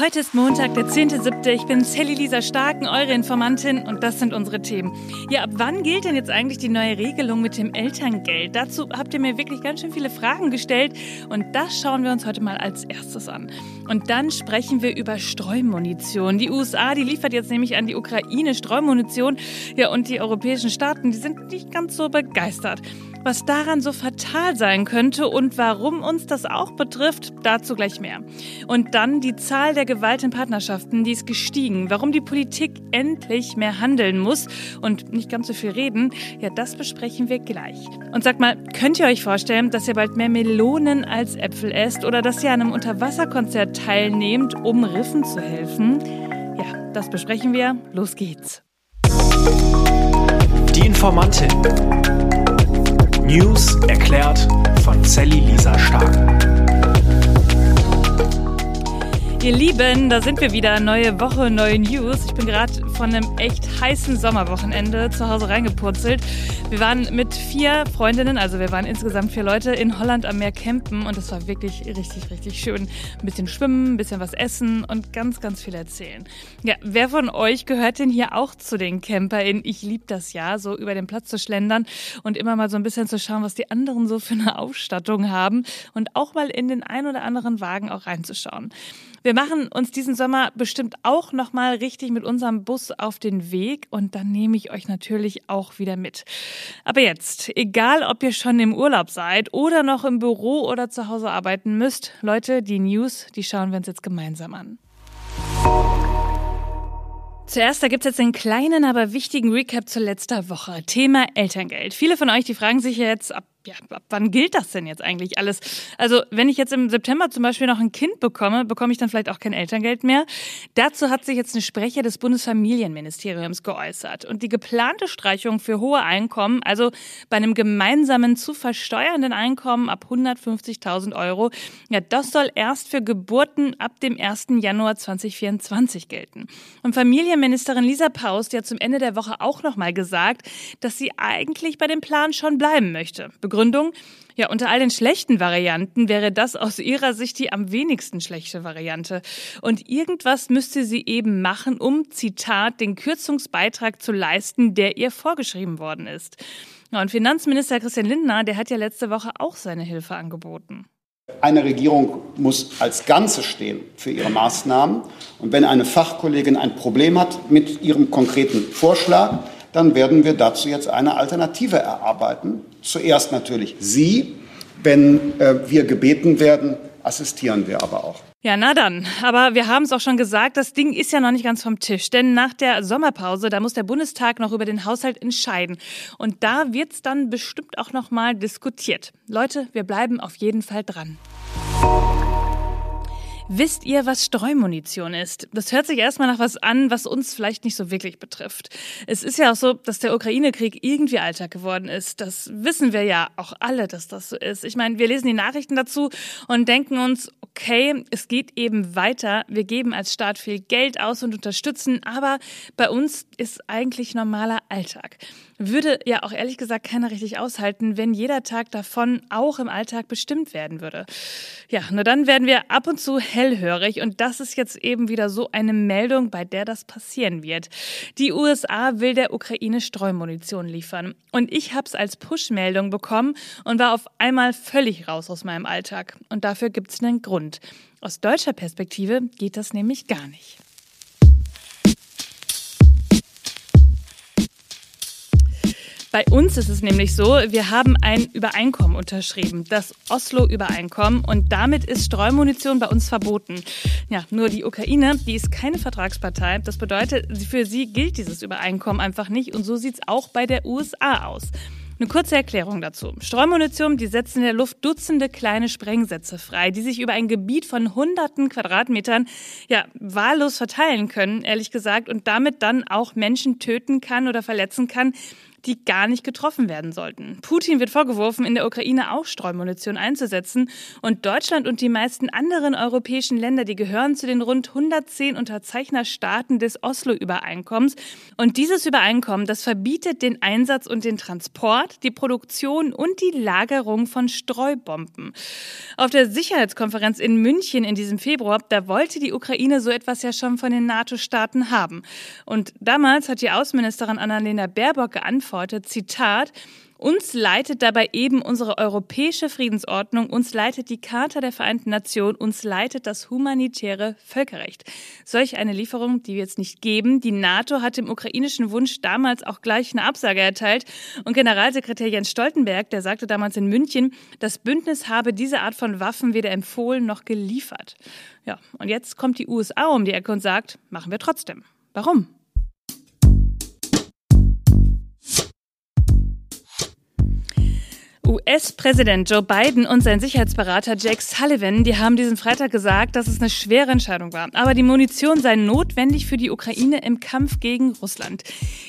Heute ist Montag, der 10.7. Ich bin Sally Lisa Starken, eure Informantin und das sind unsere Themen. Ja, ab wann gilt denn jetzt eigentlich die neue Regelung mit dem Elterngeld? Dazu habt ihr mir wirklich ganz schön viele Fragen gestellt und das schauen wir uns heute mal als erstes an. Und dann sprechen wir über Streumunition. Die USA, die liefert jetzt nämlich an die Ukraine Streumunition. Ja, und die europäischen Staaten, die sind nicht ganz so begeistert. Was daran so fatal sein könnte und warum uns das auch betrifft, dazu gleich mehr. Und dann die Zahl der Gewalt in Partnerschaften, die ist gestiegen. Warum die Politik endlich mehr handeln muss und nicht ganz so viel reden, ja, das besprechen wir gleich. Und sag mal, könnt ihr euch vorstellen, dass ihr bald mehr Melonen als Äpfel esst oder dass ihr an einem Unterwasserkonzert teilnehmt, um Riffen zu helfen? Ja, das besprechen wir. Los geht's. Die Informantin. News erklärt von Sally Lisa Stark. Ihr Lieben, da sind wir wieder. Neue Woche, neue News. Ich bin gerade von einem echt heißen Sommerwochenende zu Hause reingepurzelt. Wir waren mit vier Freundinnen, also wir waren insgesamt vier Leute, in Holland am Meer campen und es war wirklich richtig, richtig schön. Ein bisschen schwimmen, ein bisschen was essen und ganz, ganz viel erzählen. Ja, wer von euch gehört denn hier auch zu den CamperInnen? Ich liebe das ja, so über den Platz zu schlendern und immer mal so ein bisschen zu schauen, was die anderen so für eine Ausstattung haben und auch mal in den ein oder anderen Wagen auch reinzuschauen. Wir machen uns diesen Sommer bestimmt auch nochmal richtig mit unserem Bus auf den Weg und dann nehme ich euch natürlich auch wieder mit. Aber jetzt, egal ob ihr schon im Urlaub seid oder noch im Büro oder zu Hause arbeiten müsst, Leute, die News, die schauen wir uns jetzt gemeinsam an. Zuerst, da gibt's jetzt einen kleinen, aber wichtigen Recap zur letzter Woche. Thema Elterngeld. Viele von euch, die fragen sich jetzt, ab ja, ab wann gilt das denn jetzt eigentlich alles? Also, wenn ich jetzt im September zum Beispiel noch ein Kind bekomme, bekomme ich dann vielleicht auch kein Elterngeld mehr. Dazu hat sich jetzt ein Sprecher des Bundesfamilienministeriums geäußert. Und die geplante Streichung für hohe Einkommen, also bei einem gemeinsamen zu versteuernden Einkommen ab 150.000 Euro, ja, das soll erst für Geburten ab dem 1. Januar 2024 gelten. Und Familienministerin Lisa Paus, die hat zum Ende der Woche auch nochmal gesagt, dass sie eigentlich bei dem Plan schon bleiben möchte. Begründung? Ja, unter all den schlechten Varianten wäre das aus ihrer Sicht die am wenigsten schlechte Variante. Und irgendwas müsste sie eben machen, um, Zitat, den Kürzungsbeitrag zu leisten, der ihr vorgeschrieben worden ist. Und Finanzminister Christian Lindner, der hat ja letzte Woche auch seine Hilfe angeboten. Eine Regierung muss als Ganze stehen für ihre Maßnahmen. Und wenn eine Fachkollegin ein Problem hat mit ihrem konkreten Vorschlag, dann werden wir dazu jetzt eine Alternative erarbeiten. Zuerst natürlich Sie. Wenn äh, wir gebeten werden, assistieren wir aber auch. Ja, na dann. Aber wir haben es auch schon gesagt, das Ding ist ja noch nicht ganz vom Tisch. Denn nach der Sommerpause, da muss der Bundestag noch über den Haushalt entscheiden. Und da wird es dann bestimmt auch noch mal diskutiert. Leute, wir bleiben auf jeden Fall dran. Wisst ihr, was Streumunition ist? Das hört sich erstmal nach was an, was uns vielleicht nicht so wirklich betrifft. Es ist ja auch so, dass der Ukraine-Krieg irgendwie Alltag geworden ist. Das wissen wir ja auch alle, dass das so ist. Ich meine, wir lesen die Nachrichten dazu und denken uns, okay, es geht eben weiter. Wir geben als Staat viel Geld aus und unterstützen, aber bei uns ist eigentlich normaler Alltag. Würde ja auch ehrlich gesagt keiner richtig aushalten, wenn jeder Tag davon auch im Alltag bestimmt werden würde. Ja, nur dann werden wir ab und zu hellhörig und das ist jetzt eben wieder so eine Meldung, bei der das passieren wird. Die USA will der Ukraine Streumunition liefern und ich habe es als Push-Meldung bekommen und war auf einmal völlig raus aus meinem Alltag. Und dafür gibt es einen Grund. Aus deutscher Perspektive geht das nämlich gar nicht. Bei uns ist es nämlich so, wir haben ein Übereinkommen unterschrieben, das Oslo-Übereinkommen, und damit ist Streumunition bei uns verboten. Ja, nur die Ukraine, die ist keine Vertragspartei. Das bedeutet, für sie gilt dieses Übereinkommen einfach nicht, und so sieht es auch bei der USA aus. Eine kurze Erklärung dazu. Streumunition, die setzen in der Luft Dutzende kleine Sprengsätze frei, die sich über ein Gebiet von hunderten Quadratmetern ja wahllos verteilen können, ehrlich gesagt, und damit dann auch Menschen töten kann oder verletzen kann, die gar nicht getroffen werden sollten. Putin wird vorgeworfen, in der Ukraine auch Streumunition einzusetzen. Und Deutschland und die meisten anderen europäischen Länder, die gehören zu den rund 110 Unterzeichnerstaaten des Oslo-Übereinkommens. Und dieses Übereinkommen, das verbietet den Einsatz und den Transport, die Produktion und die Lagerung von Streubomben. Auf der Sicherheitskonferenz in München in diesem Februar, da wollte die Ukraine so etwas ja schon von den NATO-Staaten haben. Und damals hat die Außenministerin Annalena Baerbock geantwortet, Zitat, uns leitet dabei eben unsere europäische Friedensordnung, uns leitet die Charta der Vereinten Nationen, uns leitet das humanitäre Völkerrecht. Solch eine Lieferung, die wir jetzt nicht geben. Die NATO hat dem ukrainischen Wunsch damals auch gleich eine Absage erteilt. Und Generalsekretär Jens Stoltenberg, der sagte damals in München, das Bündnis habe diese Art von Waffen weder empfohlen noch geliefert. Ja, und jetzt kommt die USA um die Ecke und sagt, machen wir trotzdem. Warum? US-Präsident Joe Biden und sein Sicherheitsberater Jake Sullivan, die haben diesen Freitag gesagt, dass es eine schwere Entscheidung war. Aber die Munition sei notwendig für die Ukraine im Kampf gegen Russland.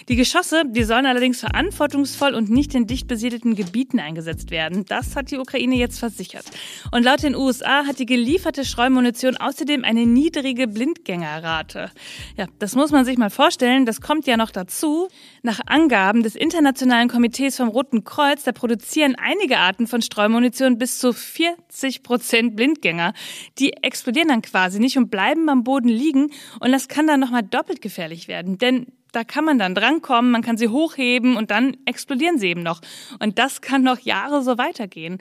Die Geschosse, die sollen allerdings verantwortungsvoll und nicht in dicht besiedelten Gebieten eingesetzt werden. Das hat die Ukraine jetzt versichert. Und laut den USA hat die gelieferte Streumunition außerdem eine niedrige Blindgängerrate. Ja, das muss man sich mal vorstellen. Das kommt ja noch dazu. Nach Angaben des Internationalen Komitees vom Roten Kreuz, da produzieren einige Arten von Streumunition bis zu 40 Prozent Blindgänger. Die explodieren dann quasi nicht und bleiben am Boden liegen. Und das kann dann nochmal doppelt gefährlich werden. Denn da kann man dann drankommen, man kann sie hochheben und dann explodieren sie eben noch. Und das kann noch Jahre so weitergehen.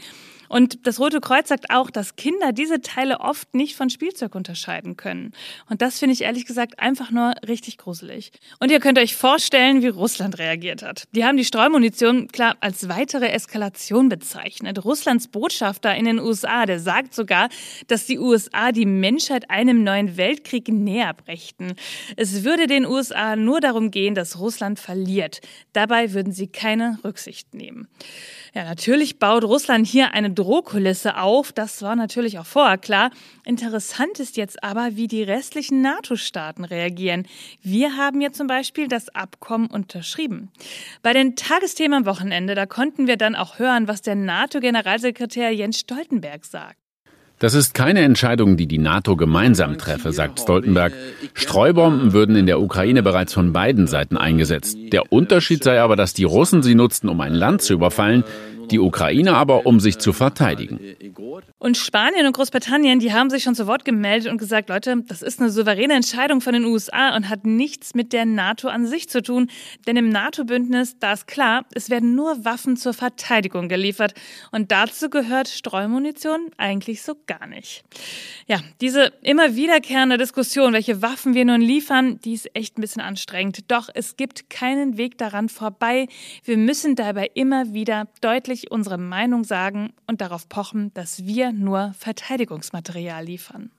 Und das Rote Kreuz sagt auch, dass Kinder diese Teile oft nicht von Spielzeug unterscheiden können. Und das finde ich ehrlich gesagt einfach nur richtig gruselig. Und ihr könnt euch vorstellen, wie Russland reagiert hat. Die haben die Streumunition klar als weitere Eskalation bezeichnet. Russlands Botschafter in den USA, der sagt sogar, dass die USA die Menschheit einem neuen Weltkrieg näher brächten. Es würde den USA nur darum gehen, dass Russland verliert. Dabei würden sie keine Rücksicht nehmen. Ja, natürlich baut Russland hier eine Drohkulisse auf. Das war natürlich auch vorher klar. Interessant ist jetzt aber, wie die restlichen NATO-Staaten reagieren. Wir haben ja zum Beispiel das Abkommen unterschrieben. Bei den Tagesthemen am Wochenende, da konnten wir dann auch hören, was der NATO-Generalsekretär Jens Stoltenberg sagt. Das ist keine Entscheidung, die die NATO gemeinsam treffe, sagt Stoltenberg. Streubomben würden in der Ukraine bereits von beiden Seiten eingesetzt. Der Unterschied sei aber, dass die Russen sie nutzten, um ein Land zu überfallen, die Ukraine aber, um sich zu verteidigen. Und Spanien und Großbritannien, die haben sich schon zu Wort gemeldet und gesagt, Leute, das ist eine souveräne Entscheidung von den USA und hat nichts mit der NATO an sich zu tun. Denn im NATO-Bündnis, da ist klar, es werden nur Waffen zur Verteidigung geliefert. Und dazu gehört Streumunition eigentlich so gar nicht. Ja, diese immer wiederkehrende Diskussion, welche Waffen wir nun liefern, die ist echt ein bisschen anstrengend. Doch es gibt keinen Weg daran vorbei. Wir müssen dabei immer wieder deutlich unsere Meinung sagen und darauf pochen, dass wir nur Verteidigungsmaterial liefern.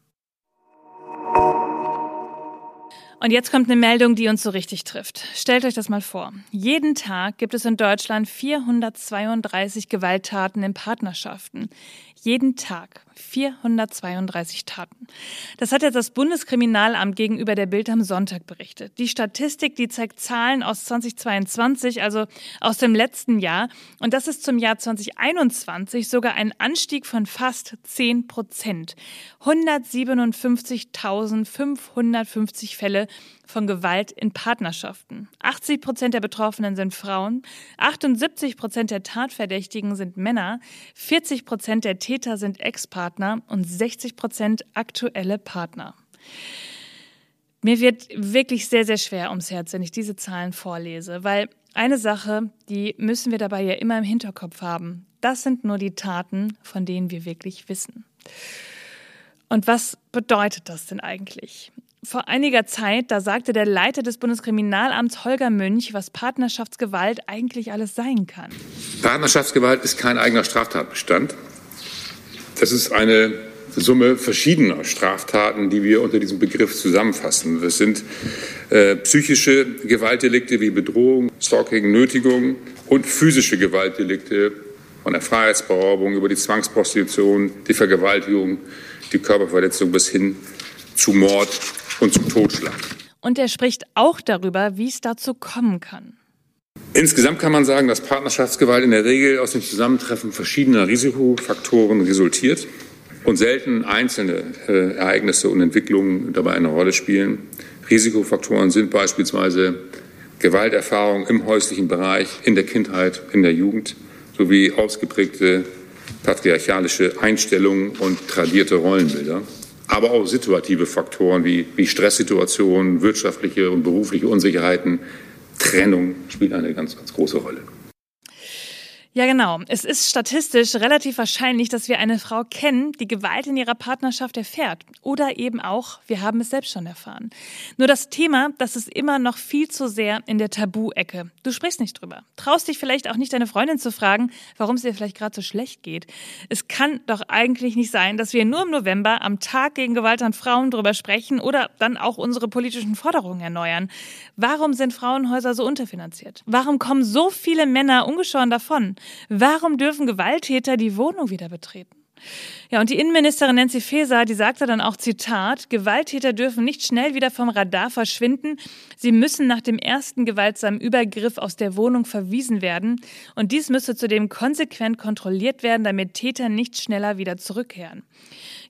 Und jetzt kommt eine Meldung, die uns so richtig trifft. Stellt euch das mal vor. Jeden Tag gibt es in Deutschland 432 Gewalttaten in Partnerschaften. Jeden Tag 432 Taten. Das hat jetzt das Bundeskriminalamt gegenüber der Bild am Sonntag berichtet. Die Statistik, die zeigt Zahlen aus 2022, also aus dem letzten Jahr. Und das ist zum Jahr 2021 sogar ein Anstieg von fast 10 Prozent. 157.550 Fälle von Gewalt in Partnerschaften. 80 Prozent der Betroffenen sind Frauen, 78 Prozent der Tatverdächtigen sind Männer, 40 Prozent der Täter sind Ex-Partner und 60 Prozent aktuelle Partner. Mir wird wirklich sehr, sehr schwer ums Herz, wenn ich diese Zahlen vorlese, weil eine Sache, die müssen wir dabei ja immer im Hinterkopf haben. Das sind nur die Taten, von denen wir wirklich wissen. Und was bedeutet das denn eigentlich? Vor einiger Zeit, da sagte der Leiter des Bundeskriminalamts Holger Münch, was Partnerschaftsgewalt eigentlich alles sein kann. Partnerschaftsgewalt ist kein eigener Straftatbestand. Das ist eine Summe verschiedener Straftaten, die wir unter diesem Begriff zusammenfassen. Das sind äh, psychische Gewaltdelikte wie Bedrohung, Stalking, Nötigung und physische Gewaltdelikte von der Freiheitsberaubung über die Zwangsprostitution, die Vergewaltigung, die Körperverletzung bis hin zu Mord und zum Totschlag. Und er spricht auch darüber, wie es dazu kommen kann. Insgesamt kann man sagen, dass Partnerschaftsgewalt in der Regel aus dem Zusammentreffen verschiedener Risikofaktoren resultiert und selten einzelne äh, Ereignisse und Entwicklungen dabei eine Rolle spielen. Risikofaktoren sind beispielsweise Gewalterfahrung im häuslichen Bereich, in der Kindheit, in der Jugend sowie ausgeprägte patriarchalische Einstellungen und tradierte Rollenbilder, aber auch situative Faktoren wie, wie Stresssituationen, wirtschaftliche und berufliche Unsicherheiten, Trennung spielen eine ganz, ganz große Rolle. Ja, genau. Es ist statistisch relativ wahrscheinlich, dass wir eine Frau kennen, die Gewalt in ihrer Partnerschaft erfährt. Oder eben auch, wir haben es selbst schon erfahren. Nur das Thema, das ist immer noch viel zu sehr in der Tabu-Ecke. Du sprichst nicht drüber. Traust dich vielleicht auch nicht, deine Freundin zu fragen, warum es ihr vielleicht gerade so schlecht geht. Es kann doch eigentlich nicht sein, dass wir nur im November am Tag gegen Gewalt an Frauen drüber sprechen oder dann auch unsere politischen Forderungen erneuern. Warum sind Frauenhäuser so unterfinanziert? Warum kommen so viele Männer ungeschoren davon? Warum dürfen Gewalttäter die Wohnung wieder betreten? Ja, und die Innenministerin Nancy Faeser, die sagte dann auch, Zitat, Gewalttäter dürfen nicht schnell wieder vom Radar verschwinden. Sie müssen nach dem ersten gewaltsamen Übergriff aus der Wohnung verwiesen werden. Und dies müsse zudem konsequent kontrolliert werden, damit Täter nicht schneller wieder zurückkehren.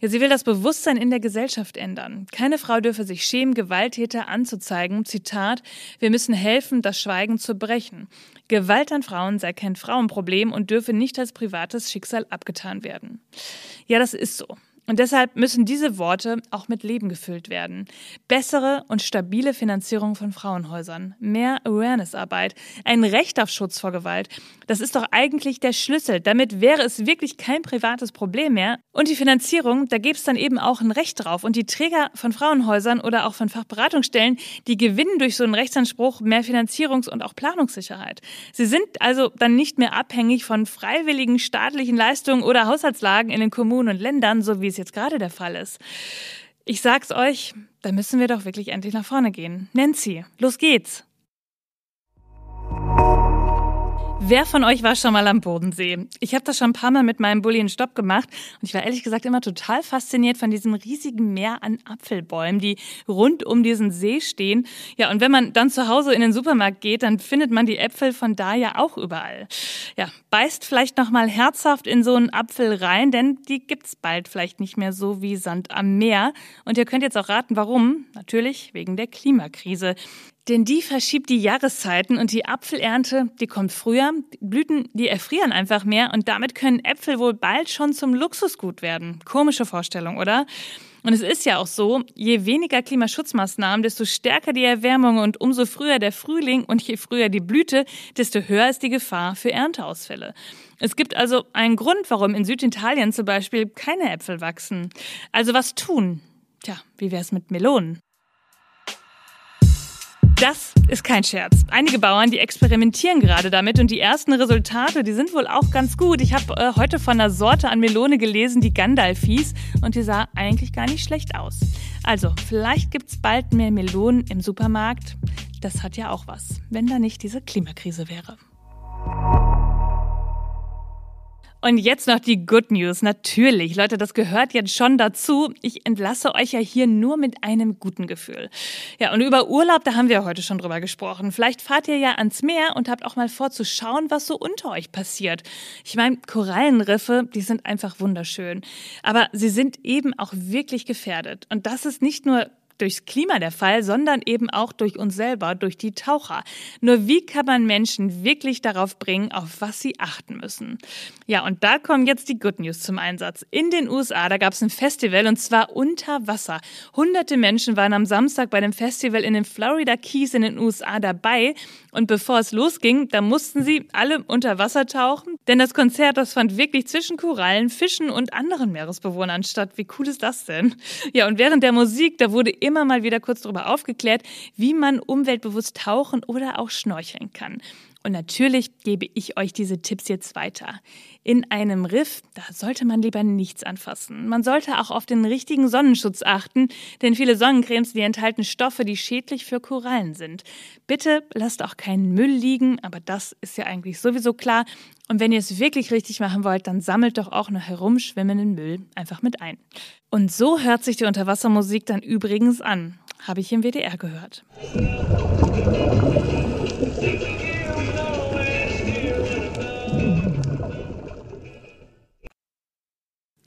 Ja, sie will das Bewusstsein in der Gesellschaft ändern. Keine Frau dürfe sich schämen, Gewalttäter anzuzeigen. Zitat, wir müssen helfen, das Schweigen zu brechen. Gewalt an Frauen sei kein Frauenproblem und dürfe nicht als privates Schicksal abgetan werden. Ja, das ist so. Und deshalb müssen diese Worte auch mit Leben gefüllt werden. Bessere und stabile Finanzierung von Frauenhäusern, mehr Awareness-Arbeit, ein Recht auf Schutz vor Gewalt. Das ist doch eigentlich der Schlüssel. Damit wäre es wirklich kein privates Problem mehr. Und die Finanzierung, da gäbe es dann eben auch ein Recht drauf. Und die Träger von Frauenhäusern oder auch von Fachberatungsstellen, die gewinnen durch so einen Rechtsanspruch mehr Finanzierungs- und auch Planungssicherheit. Sie sind also dann nicht mehr abhängig von freiwilligen staatlichen Leistungen oder Haushaltslagen in den Kommunen und Ländern, so wie es jetzt gerade der Fall ist. Ich sag's euch, da müssen wir doch wirklich endlich nach vorne gehen. Nancy, los geht's! Wer von euch war schon mal am Bodensee? Ich habe das schon ein paar Mal mit meinem Bulli in Stopp gemacht und ich war ehrlich gesagt immer total fasziniert von diesem riesigen Meer an Apfelbäumen, die rund um diesen See stehen. Ja, und wenn man dann zu Hause in den Supermarkt geht, dann findet man die Äpfel von da ja auch überall. Ja, beißt vielleicht noch mal herzhaft in so einen Apfel rein, denn die gibt's bald vielleicht nicht mehr so wie Sand am Meer. Und ihr könnt jetzt auch raten, warum? Natürlich wegen der Klimakrise. Denn die verschiebt die Jahreszeiten und die Apfelernte, die kommt früher. Blüten, die erfrieren einfach mehr und damit können Äpfel wohl bald schon zum Luxusgut werden. Komische Vorstellung, oder? Und es ist ja auch so, je weniger Klimaschutzmaßnahmen, desto stärker die Erwärmung und umso früher der Frühling und je früher die Blüte, desto höher ist die Gefahr für Ernteausfälle. Es gibt also einen Grund, warum in Süditalien zum Beispiel keine Äpfel wachsen. Also was tun? Tja, wie wär's mit Melonen? Das ist kein Scherz. Einige Bauern, die experimentieren gerade damit und die ersten Resultate, die sind wohl auch ganz gut. Ich habe äh, heute von einer Sorte an Melone gelesen, die Gandalf hieß und die sah eigentlich gar nicht schlecht aus. Also, vielleicht gibt's bald mehr Melonen im Supermarkt. Das hat ja auch was, wenn da nicht diese Klimakrise wäre. Und jetzt noch die Good News. Natürlich, Leute, das gehört jetzt schon dazu. Ich entlasse euch ja hier nur mit einem guten Gefühl. Ja, und über Urlaub, da haben wir heute schon drüber gesprochen. Vielleicht fahrt ihr ja ans Meer und habt auch mal vor zu schauen, was so unter euch passiert. Ich meine, Korallenriffe, die sind einfach wunderschön. Aber sie sind eben auch wirklich gefährdet. Und das ist nicht nur durchs Klima der Fall, sondern eben auch durch uns selber, durch die Taucher. Nur wie kann man Menschen wirklich darauf bringen, auf was sie achten müssen? Ja, und da kommen jetzt die Good News zum Einsatz. In den USA, da gab es ein Festival und zwar unter Wasser. Hunderte Menschen waren am Samstag bei dem Festival in den Florida Keys in den USA dabei und bevor es losging, da mussten sie alle unter Wasser tauchen, denn das Konzert, das fand wirklich zwischen Korallen, Fischen und anderen Meeresbewohnern statt. Wie cool ist das denn? Ja, und während der Musik, da wurde immer mal wieder kurz darüber aufgeklärt, wie man umweltbewusst tauchen oder auch schnorcheln kann. Und natürlich gebe ich euch diese Tipps jetzt weiter. In einem Riff, da sollte man lieber nichts anfassen. Man sollte auch auf den richtigen Sonnenschutz achten, denn viele Sonnencremes, die enthalten Stoffe, die schädlich für Korallen sind. Bitte lasst auch keinen Müll liegen, aber das ist ja eigentlich sowieso klar. Und wenn ihr es wirklich richtig machen wollt, dann sammelt doch auch noch herumschwimmenden Müll einfach mit ein. Und so hört sich die Unterwassermusik dann übrigens an. Habe ich im WDR gehört.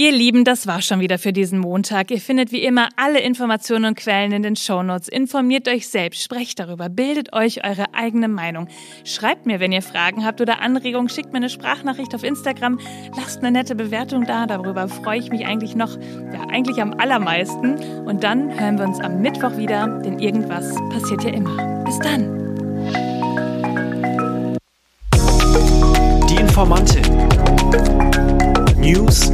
Ihr Lieben, das war schon wieder für diesen Montag. Ihr findet wie immer alle Informationen und Quellen in den Shownotes. Informiert euch selbst, sprecht darüber, bildet euch eure eigene Meinung. Schreibt mir, wenn ihr Fragen habt oder Anregungen, schickt mir eine Sprachnachricht auf Instagram, lasst eine nette Bewertung da, darüber freue ich mich eigentlich noch, ja, eigentlich am allermeisten. Und dann hören wir uns am Mittwoch wieder, denn irgendwas passiert ja immer. Bis dann! Die Informantin. News